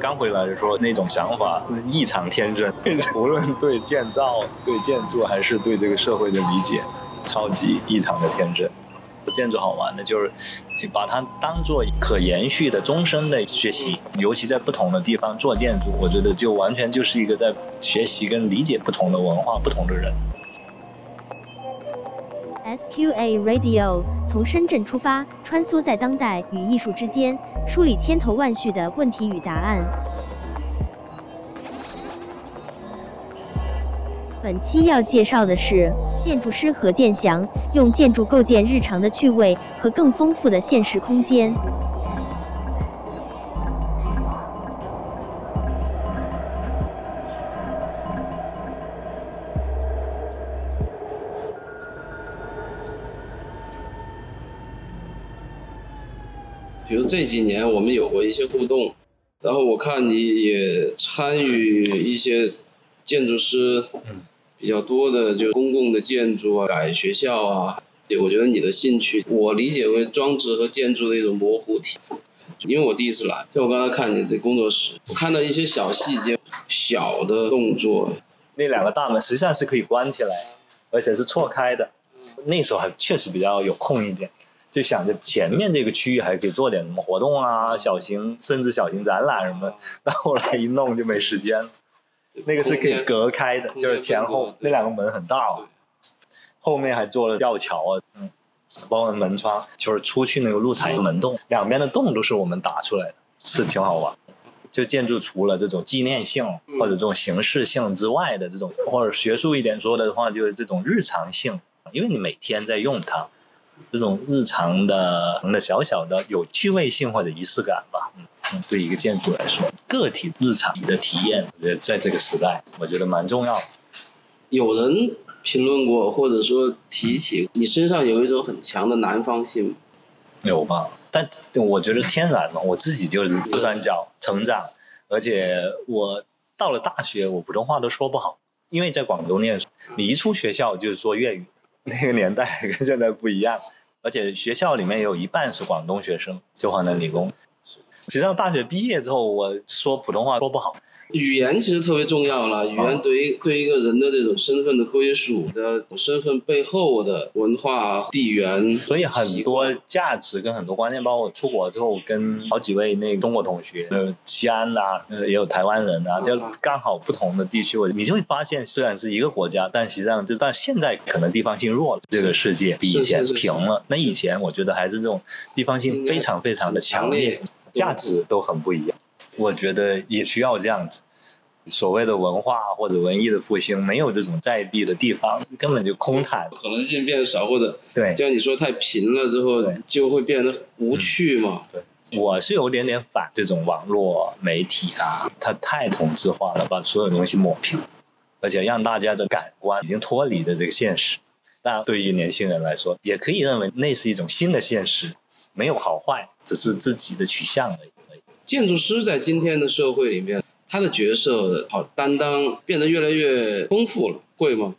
刚回来的时候，那种想法异常天真，无论对建造、对建筑，还是对这个社会的理解，超级异常的天真。建筑好玩的就是你把它当做可延续的终身的学习，尤其在不同的地方做建筑，我觉得就完全就是一个在学习跟理解不同的文化、不同的人。SQA Radio 从深圳出发，穿梭在当代与艺术之间，梳理千头万绪的问题与答案。本期要介绍的是建筑师何建祥，用建筑构建日常的趣味和更丰富的现实空间。这几年我们有过一些互动，然后我看你也参与一些建筑师比较多的就公共的建筑啊、改学校啊，我觉得你的兴趣我理解为装置和建筑的一种模糊体。因为我第一次来，就我刚才看你这工作室，我看到一些小细节、小的动作。那两个大门实际上是可以关起来，而且是错开的。那时候还确实比较有空一点。就想着前面这个区域还可以做点什么活动啊，小型甚至小型展览什么，但后来一弄就没时间了。那个是可以隔开的，就是前后那两个门很大哦，后面还做了吊桥啊，嗯，包括门窗，就是出去那个露台门洞，两边的洞都是我们打出来的，是挺好玩。就建筑除了这种纪念性或者这种形式性之外的这种，或者学术一点说的话，就是这种日常性，因为你每天在用它。这种日常的、的小小的有趣味性或者仪式感吧，嗯嗯，对一个建筑来说，个体日常的体验，我觉得在这个时代，我觉得蛮重要的。有人评论过，或者说提起你身上有一种很强的南方性，有吧？但我觉得天然嘛，我自己就是珠三角成长，而且我到了大学，我普通话都说不好，因为在广东念书，你一出学校就是说粤语。那个年代 跟现在不一样，而且学校里面有一半是广东学生，就华南理工。实际上大学毕业之后，我说普通话说不好。语言其实特别重要了，语言对于对一个人的这种身份的归属的身份背后的文化地缘，所以很多价值跟很多观念，包括出国之后跟好几位那个中国同学，呃，西安呐，呃，也有台湾人呐，就刚好不同的地区，我你就会发现，虽然是一个国家，但实际上就但现在可能地方性弱了，这个世界比以前平了。那以前我觉得还是这种地方性非常非常的强烈，价值都很不一样。我觉得也需要这样子，所谓的文化或者文艺的复兴，没有这种在地的地方，根本就空谈，可能性变少，或者对，就像你说太平了之后，就会变得无趣嘛。对，我是有点点反这种网络媒体啊，它太同质化了，把所有东西抹平，而且让大家的感官已经脱离了这个现实。但对于年轻人来说，也可以认为那是一种新的现实，没有好坏，只是自己的取向而已。建筑师在今天的社会里面，他的角色好担当变得越来越丰富了，会吗？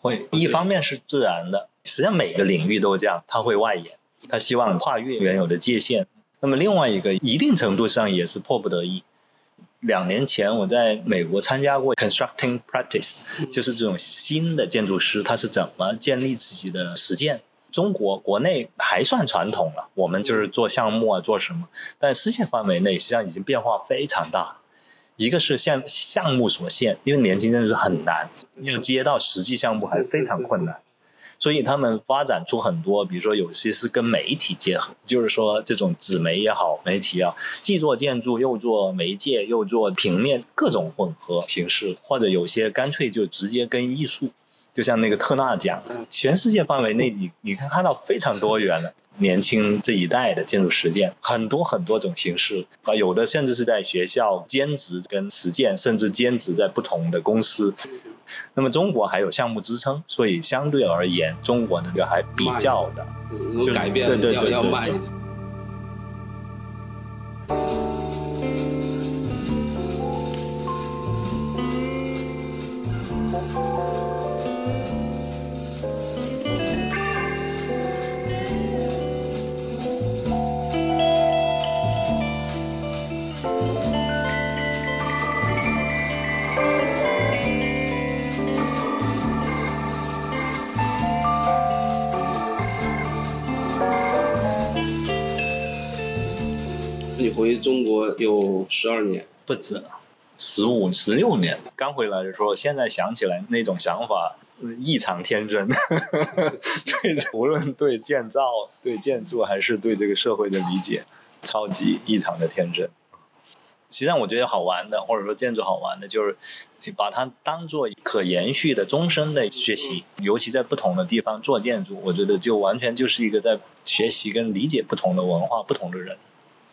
会，一方面是自然的，实际上每个领域都这样，他会外延，他希望跨越原有的界限。那么另外一个，一定程度上也是迫不得已。两年前我在美国参加过 constructing practice，就是这种新的建筑师他是怎么建立自己的实践。中国国内还算传统了，我们就是做项目啊，做什么？但世界范围内实际上已经变化非常大。一个是项项目所限，因为年轻真的是很难，要接到实际项目还非常困难，所以他们发展出很多，比如说有些是跟媒体结合，就是说这种纸媒也好，媒体啊，既做建筑又做媒介又做平面，各种混合形式，或者有些干脆就直接跟艺术。就像那个特纳奖，全世界范围内，你你看看到非常多元的年轻这一代的建筑实践，很多很多种形式啊，有的甚至是在学校兼职跟实践，甚至兼职在不同的公司。那么中国还有项目支撑，所以相对而言，中国那个还比较的就改变，对对对要慢一点。中国有十二年，不止，十五、十六年。刚回来的时候，现在想起来那种想法异常天真。对，无论对建造、对建筑，还是对这个社会的理解，超级异常的天真。实际上，我觉得好玩的，或者说建筑好玩的，就是你把它当做可延续的终身的学习。尤其在不同的地方做建筑，我觉得就完全就是一个在学习跟理解不同的文化、不同的人。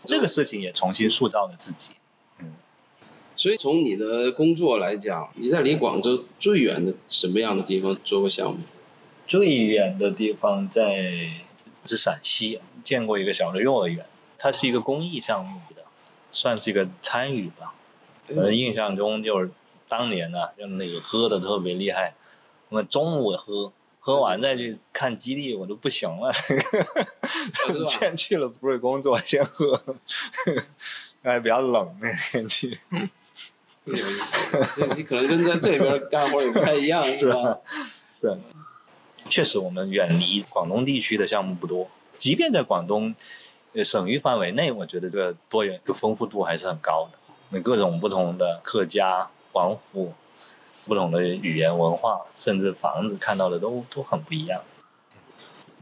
这个事情也重新塑造了自己。嗯，所以从你的工作来讲，你在离广州最远的什么样的地方做过项目？最远的地方在是陕西，见过一个小的幼儿园，它是一个公益项目的。算是一个参与吧，我，印象中就是当年呢，就那个喝的特别厉害，我们中午喝，喝完再去看基地，我都不行了。先去了不是工作，先喝，还比较冷那天气。有意思，这你可能跟在这边干活也不太一样，是吧？是，确实我们远离广东地区的项目不多，即便在广东。省域范围内，我觉得这个多元、的丰富度还是很高的。那各种不同的客家、黄埔，不同的语言文化，甚至房子看到的都都很不一样。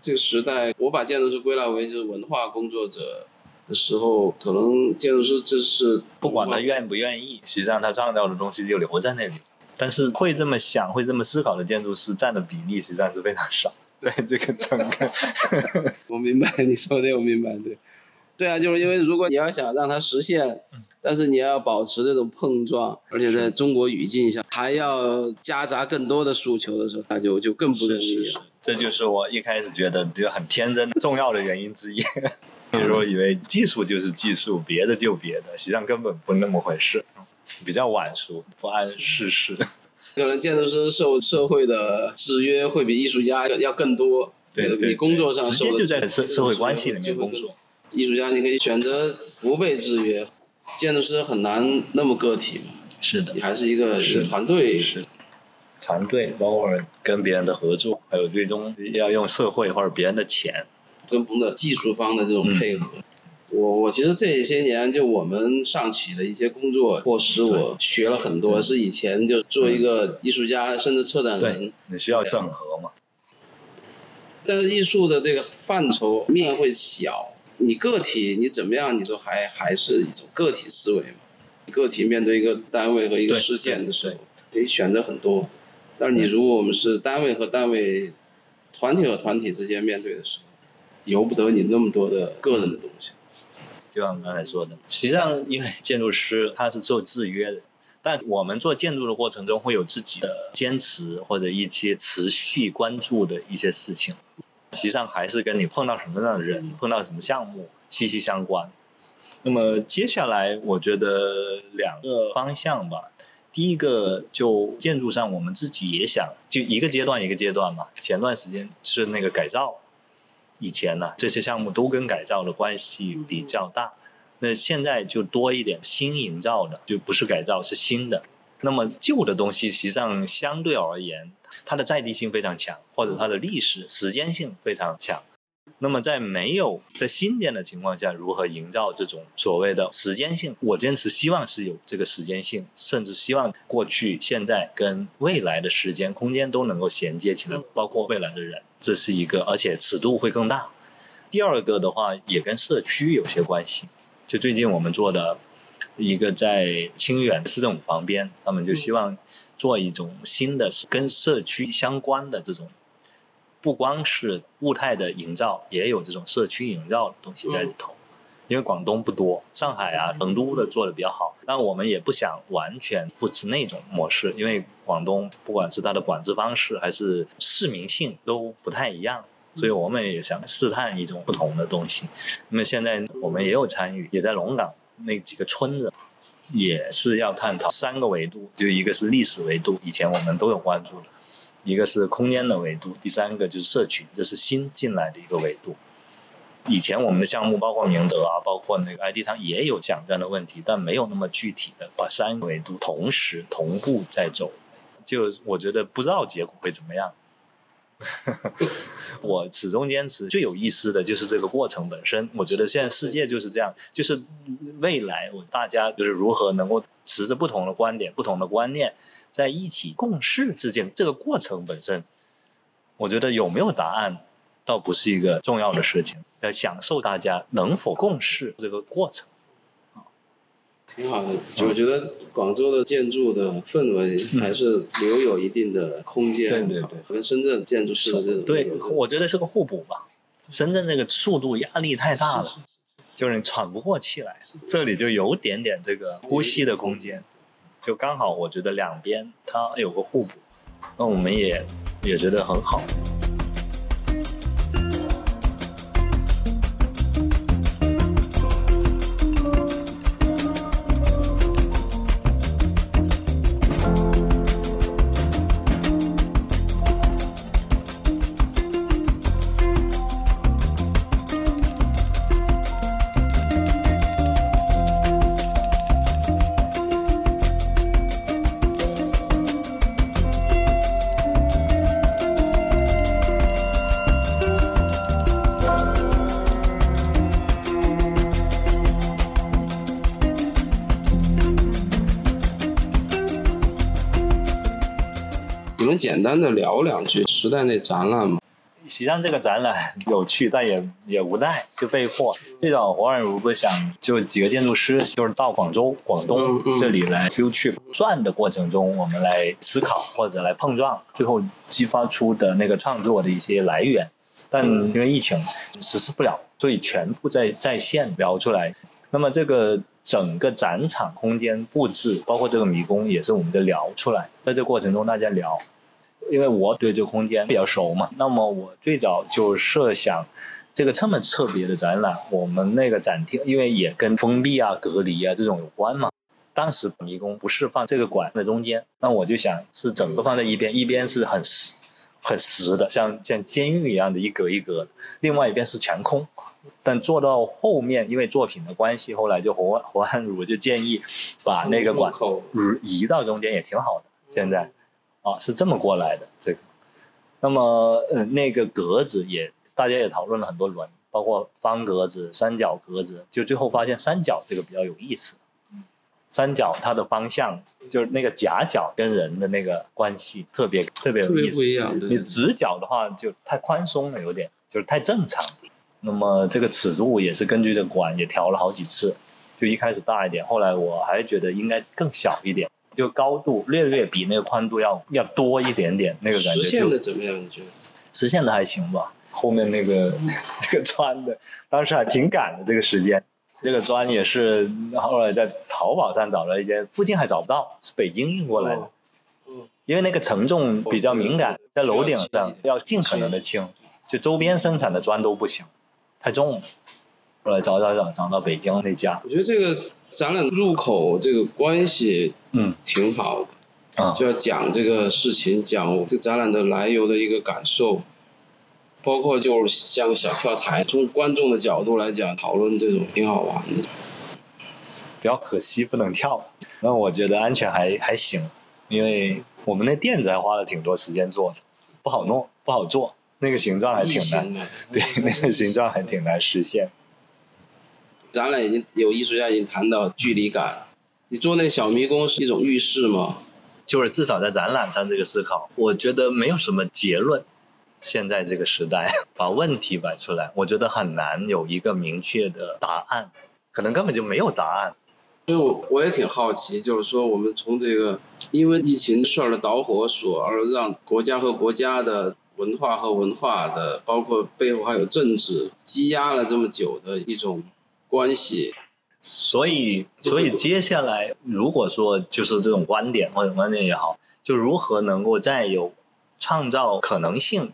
这个时代，我把建筑师归纳为就是文化工作者的时候，可能建筑师就是不管他愿不愿意，实际上他创造的东西就留在那里。但是会这么想、会这么思考的建筑师占的比例实际上是非常少。在这个整个，我明白你说的，我明白，对，对啊，就是因为如果你要想让它实现，但是你要保持这种碰撞，而且在中国语境下还要夹杂更多的诉求的时候，那就就更不容易了。这就是我一开始觉得就很天真、重要的原因之一。那时候以为技术就是技术，别的就别的，实际上根本不那么回事，比较晚熟，不谙世事。可能建筑师受社会的制约会比艺术家要更多。对，你工作上直接就在社社会关系里面工作。艺术家你可以选择不被制约，建筑师很难那么个体嘛。是的。你还是一个团队。是。团队包括跟别人的合作，还有最终要用社会或者别人的钱，跟我们的技术方的这种配合。我我其实这些年就我们上企的一些工作，迫使我学了很多。是以前就做一个艺术家，甚至策展人，你需要整合嘛？但是艺术的这个范畴面会小，你个体你怎么样，你都还还是一种个体思维嘛。个体面对一个单位和一个事件的时候，可以选择很多。但是你如果我们是单位和单位、团体和团体之间面对的时候，由不得你那么多的个人的东西。就像刚才说的，实际上因为建筑师他是受制约的，但我们做建筑的过程中会有自己的坚持或者一些持续关注的一些事情，实际上还是跟你碰到什么样的人、碰到什么项目息息相关。那么接下来我觉得两个方向吧，第一个就建筑上我们自己也想，就一个阶段一个阶段嘛。前段时间是那个改造。以前呢，这些项目都跟改造的关系比较大，那现在就多一点新营造的，就不是改造是新的。那么旧的东西实际上相对而言，它的在地性非常强，或者它的历史时间性非常强。那么在没有在新建的情况下，如何营造这种所谓的时间性？我坚持希望是有这个时间性，甚至希望过去、现在跟未来的时间空间都能够衔接起来，包括未来的人，这是一个，而且尺度会更大。第二个的话，也跟社区有些关系。就最近我们做的一个在清远市政府旁边，他们就希望做一种新的跟社区相关的这种。不光是物态的营造，也有这种社区营造的东西在里头。因为广东不多，上海啊、成都的做的比较好。但我们也不想完全复制那种模式，因为广东不管是它的管制方式还是市民性都不太一样，所以我们也想试探一种不同的东西。那么现在我们也有参与，也在龙岗那几个村子，也是要探讨三个维度，就一个是历史维度，以前我们都有关注的。一个是空间的维度，第三个就是社群，这是新进来的一个维度。以前我们的项目，包括明德啊，包括那个 ID 汤，也有讲这样的问题，但没有那么具体的把三个维度同时同步在走。就我觉得不知道结果会怎么样。我始终坚持最有意思的就是这个过程本身。我觉得现在世界就是这样，就是未来我大家就是如何能够持着不同的观点、不同的观念在一起共事之间，这个过程本身，我觉得有没有答案倒不是一个重要的事情，要享受大家能否共事这个过程。挺好的，我觉得广州的建筑的氛围还是留有一定的空间，对对对跟深圳建筑师的这种对，我觉得是个互补吧。深圳这个速度压力太大了，就是你喘不过气来。这里就有点点这个呼吸的空间，就刚好我觉得两边它有个互补，那我们也也觉得很好。你们简单的聊两句时代那展览嘛？实际上这个展览有趣，但也也无奈，就被迫。最早黄婉如不想就几个建筑师，就是到广州、广东这里来 field trip 转的过程中，我们来思考或者来碰撞，最后激发出的那个创作的一些来源。但因为疫情实施不了，所以全部在在线聊出来。那么这个整个展场空间布置，包括这个迷宫，也是我们的聊出来。在这过程中，大家聊，因为我对这个空间比较熟嘛，那么我最早就设想，这个这么特别的展览，我们那个展厅，因为也跟封闭啊、隔离啊这种有关嘛。当时迷宫不是放这个馆在中间，那我就想是整个放在一边，一边是很实、很实的，像像监狱一样的一格一格的，另外一边是全空。但做到后面，因为作品的关系，后来就侯侯汉儒就建议把那个馆移移到中间也挺好的。现在啊是这么过来的这个。那么呃那个格子也大家也讨论了很多轮，包括方格子、三角格子，就最后发现三角这个比较有意思。三角它的方向就是那个夹角跟人的那个关系特别特别有意思。不一样，你直角的话就太宽松了，有点就是太正常。那么这个尺度也是根据这个管也调了好几次，就一开始大一点，后来我还觉得应该更小一点，就高度略略比那个宽度要要多一点点，那个感觉实现的怎么样？你觉得？实现的还行吧。后面那个 那个砖的，当时还挺赶的这个时间。这个砖也是后来在淘宝上找了一间，附近还找不到，是北京运过来的。哦嗯因为那个承重比较敏感，在楼顶上要尽可能的轻，就周边生产的砖都不行，太重了。后来找找找找到北京那家，我觉得这个展览入口这个关系嗯挺好的，啊就要讲这个事情，讲这个展览的来由的一个感受，包括就是像小跳台，从观众的角度来讲，讨论这种挺好玩的。比较可惜不能跳。那我觉得安全还还行，因为我们那垫子还花了挺多时间做的，不好弄，不好做，那个形状还挺难，的，对，那个形状还挺难实现。展览已经有艺术家已经谈到距离感。你做那小迷宫是一种预示吗？就是至少在展览上这个思考，我觉得没有什么结论。现在这个时代，把问题摆出来，我觉得很难有一个明确的答案，可能根本就没有答案。所以我我也挺好奇，就是说我们从这个因为疫情事儿的导火索，而让国家和国家的文化和文化的，包括背后还有政治，积压了这么久的一种关系。所以，所以接下来，如果说就是这种观点或者观点也好，就如何能够再有创造可能性，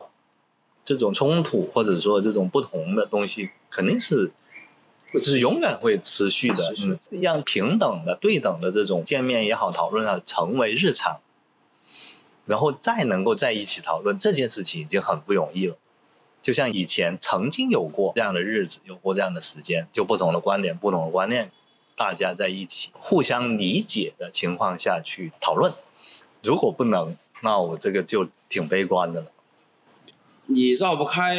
这种冲突或者说这种不同的东西，肯定是就是永远会持续的，持续嗯，让平等的、对等的这种见面也好、讨论啊，成为日常，然后再能够在一起讨论这件事情，已经很不容易了。就像以前曾经有过这样的日子，有过这样的时间，就不同的观点、不同的观念，大家在一起互相理解的情况下去讨论。如果不能，那我这个就挺悲观的了。你绕不开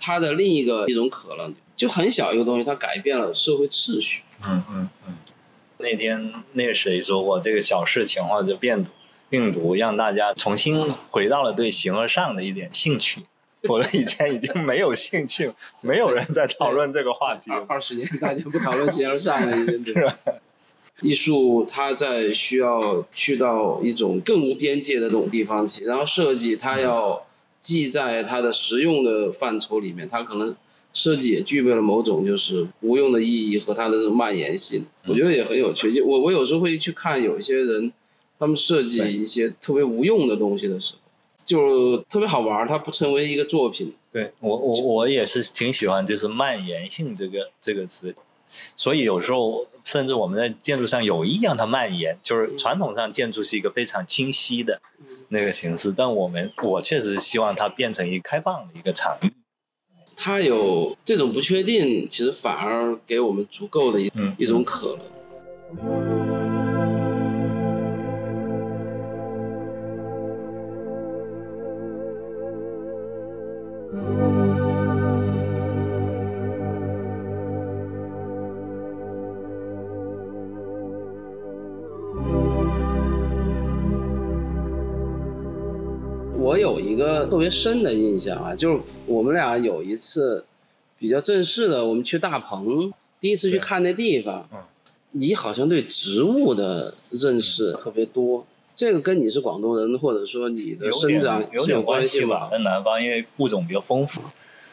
它的另一个一种可能，就很小一个东西，它改变了社会秩序。嗯嗯嗯。那天那个谁说过，这个小事情或者病毒病毒让大家重新回到了对形而上的一点兴趣。我以前已经没有兴趣，没有人在讨论这个话题。二十年大家不讨论形而上了，已经是吧？艺术它在需要去到一种更无边界的这种地方去，然后设计它要既在它的实用的范畴里面，它可能设计也具备了某种就是无用的意义和它的这种蔓延性，我觉得也很有趣。就我我有时候会去看有一些人，他们设计一些特别无用的东西的时候，就特别好玩，它不成为一个作品。对我我我也是挺喜欢就是蔓延性这个这个词。所以有时候，甚至我们在建筑上有意让它蔓延，就是传统上建筑是一个非常清晰的那个形式，但我们我确实希望它变成一个开放的一个场域。它有这种不确定，其实反而给我们足够的一一种可能。我有一个特别深的印象啊，就是我们俩有一次比较正式的，我们去大棚，第一次去看那地方，你好像对植物的认识特别多，这个跟你是广东人，或者说你的生长有点关系吧？在南方，因为物种比较丰富。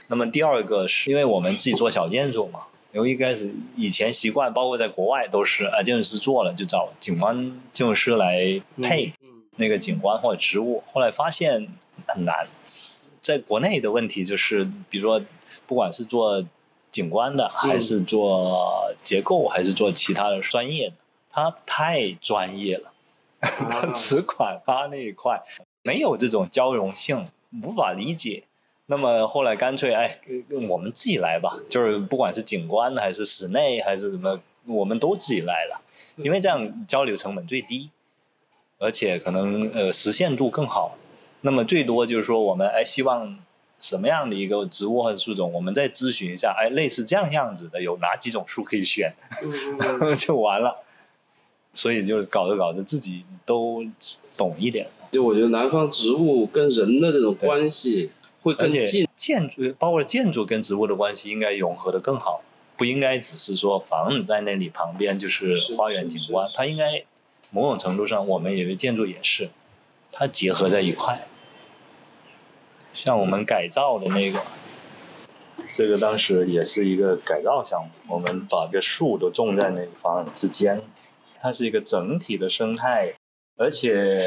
那么第二个是因为我们自己做小建筑嘛，因为一开始以前习惯，包括在国外都是啊，建筑师做了就找景观建筑师来配。那个景观或者植物，后来发现很难。在国内的问题就是，比如说，不管是做景观的，还是做结构，还是做其他的专业的，它太专业了。它只管它那一块，没有这种交融性，无法理解。那么后来干脆，哎，我们自己来吧。就是不管是景观还是室内还是什么，我们都自己来了，因为这样交流成本最低。而且可能呃实现度更好，那么最多就是说我们哎希望什么样的一个植物或者树种，我们再咨询一下，哎类似这样样子的有哪几种树可以选，就完了。所以就是搞着搞着自己都懂一点。就我觉得南方植物跟人的这种关系会更近，建筑包括建筑跟植物的关系应该融合的更好，不应该只是说房子在那里旁边就是花园景观，它应该。某种程度上，我们以为建筑也是，它结合在一块。像我们改造的那个，这个当时也是一个改造项目，我们把这树都种在那个房子之间，它是一个整体的生态，而且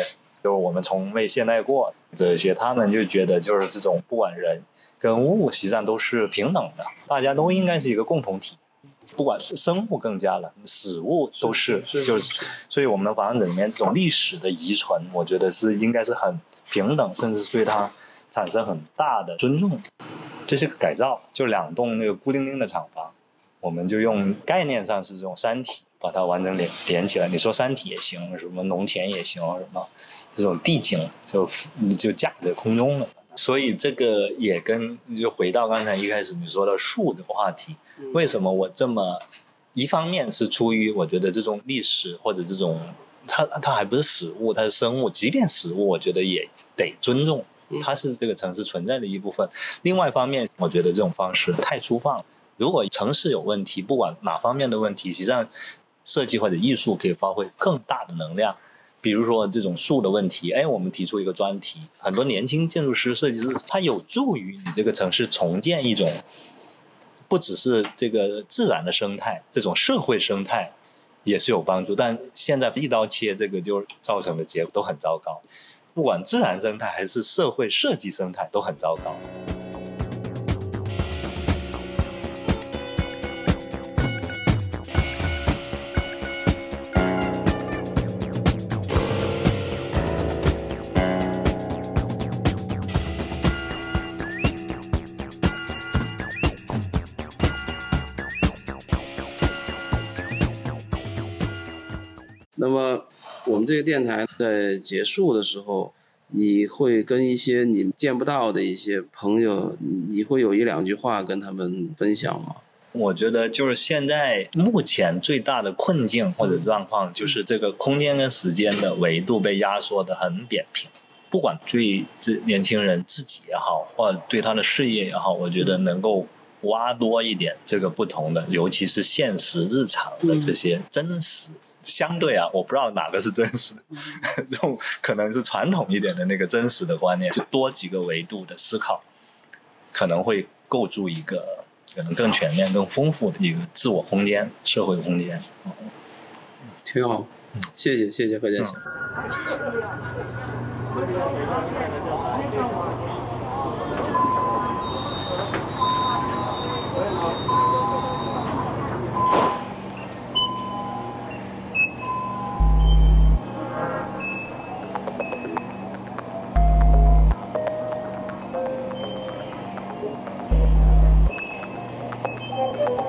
就是我们从未现代过这些，他们就觉得就是这种不管人跟物，实际上都是平等的，大家都应该是一个共同体。不管是生物更加了，死物都是，就是，所以我们的房子里面这种历史的遗存，我觉得是应该是很平等，甚至是对它产生很大的尊重。这是个改造，就两栋那个孤零零的厂房，我们就用概念上是这种山体把它完整连连起来。你说山体也行，什么农田也行，什么这种地景就就架在空中了。所以这个也跟就回到刚才一开始你说的树这个话题。为什么我这么？一方面是出于我觉得这种历史或者这种，它它还不是死物，它是生物。即便死物，我觉得也得尊重，它是这个城市存在的一部分。另外一方面，我觉得这种方式太粗放。如果城市有问题，不管哪方面的问题，实际上设计或者艺术可以发挥更大的能量。比如说这种树的问题，哎，我们提出一个专题，很多年轻建筑师、设计师，他有助于你这个城市重建一种。不只是这个自然的生态，这种社会生态也是有帮助。但现在一刀切，这个就造成的结果都很糟糕。不管自然生态还是社会设计生态都很糟糕。那么，我们这个电台在结束的时候，你会跟一些你见不到的一些朋友，你会有一两句话跟他们分享吗？我觉得就是现在目前最大的困境或者状况，就是这个空间跟时间的维度被压缩的很扁平。不管对这年轻人自己也好，或者对他的事业也好，我觉得能够挖多一点这个不同的，尤其是现实日常的这些真实。相对啊，我不知道哪个是真实的，这种可能是传统一点的那个真实的观念，就多几个维度的思考，可能会构筑一个可能更全面、更丰富的一个自我空间、社会空间。挺好，谢谢谢谢何建强。